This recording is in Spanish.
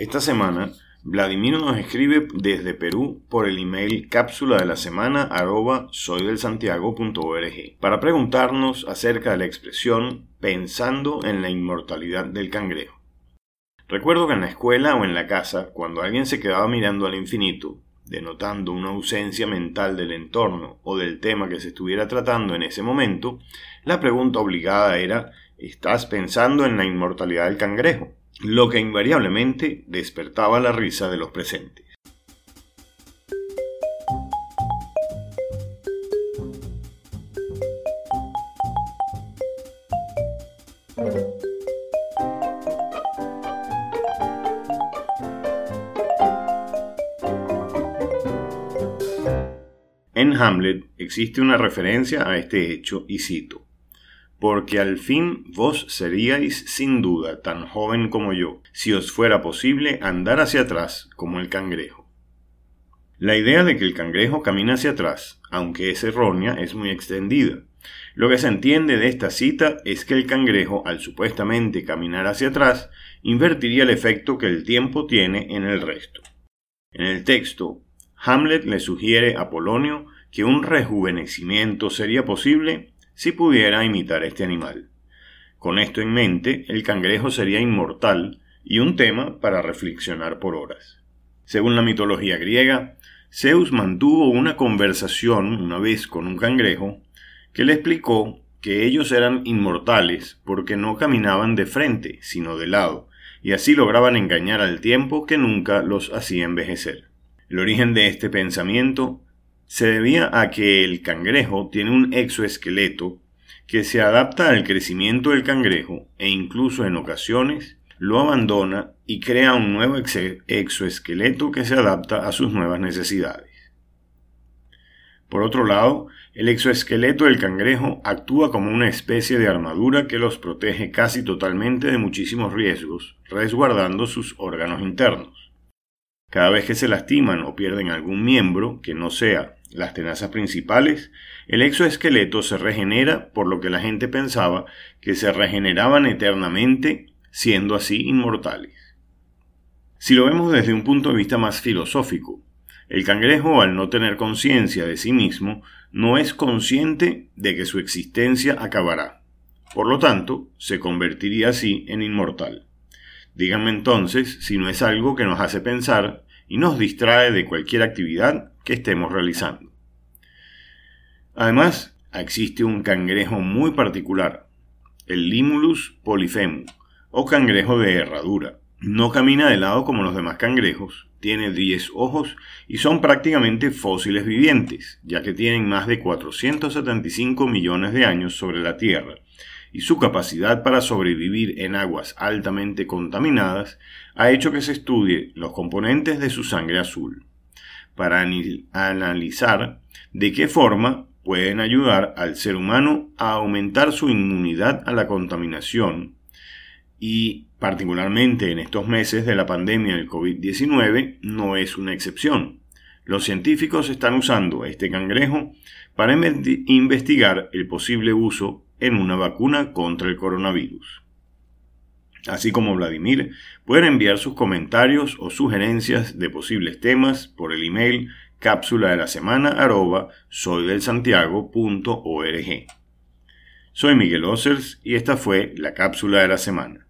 Esta semana, Vladimir nos escribe desde Perú por el email cápsula de la semana arroba soydelsantiago.org para preguntarnos acerca de la expresión pensando en la inmortalidad del cangrejo. Recuerdo que en la escuela o en la casa, cuando alguien se quedaba mirando al infinito, denotando una ausencia mental del entorno o del tema que se estuviera tratando en ese momento, la pregunta obligada era ¿Estás pensando en la inmortalidad del cangrejo? Lo que invariablemente despertaba la risa de los presentes. En Hamlet existe una referencia a este hecho y cito porque al fin vos seríais sin duda tan joven como yo, si os fuera posible andar hacia atrás como el cangrejo. La idea de que el cangrejo camina hacia atrás, aunque es errónea, es muy extendida. Lo que se entiende de esta cita es que el cangrejo, al supuestamente caminar hacia atrás, invertiría el efecto que el tiempo tiene en el resto. En el texto, Hamlet le sugiere a Polonio que un rejuvenecimiento sería posible si pudiera imitar este animal. Con esto en mente, el cangrejo sería inmortal y un tema para reflexionar por horas. Según la mitología griega, Zeus mantuvo una conversación una vez con un cangrejo que le explicó que ellos eran inmortales porque no caminaban de frente, sino de lado, y así lograban engañar al tiempo que nunca los hacía envejecer. El origen de este pensamiento se debía a que el cangrejo tiene un exoesqueleto que se adapta al crecimiento del cangrejo e incluso en ocasiones lo abandona y crea un nuevo exoesqueleto que se adapta a sus nuevas necesidades. Por otro lado, el exoesqueleto del cangrejo actúa como una especie de armadura que los protege casi totalmente de muchísimos riesgos, resguardando sus órganos internos. Cada vez que se lastiman o pierden algún miembro que no sea las tenazas principales, el exoesqueleto se regenera por lo que la gente pensaba que se regeneraban eternamente, siendo así inmortales. Si lo vemos desde un punto de vista más filosófico, el cangrejo, al no tener conciencia de sí mismo, no es consciente de que su existencia acabará. Por lo tanto, se convertiría así en inmortal. Díganme entonces si no es algo que nos hace pensar y nos distrae de cualquier actividad que estemos realizando. Además, existe un cangrejo muy particular, el Limulus polyphemus, o cangrejo de herradura. No camina de lado como los demás cangrejos, tiene 10 ojos y son prácticamente fósiles vivientes, ya que tienen más de 475 millones de años sobre la Tierra y su capacidad para sobrevivir en aguas altamente contaminadas ha hecho que se estudie los componentes de su sangre azul, para analizar de qué forma pueden ayudar al ser humano a aumentar su inmunidad a la contaminación y particularmente en estos meses de la pandemia del COVID-19 no es una excepción. Los científicos están usando este cangrejo para investigar el posible uso en una vacuna contra el coronavirus. Así como Vladimir, pueden enviar sus comentarios o sugerencias de posibles temas por el email cápsula de la semana arroba soydelsantiago.org. Soy Miguel Ossers y esta fue la cápsula de la semana.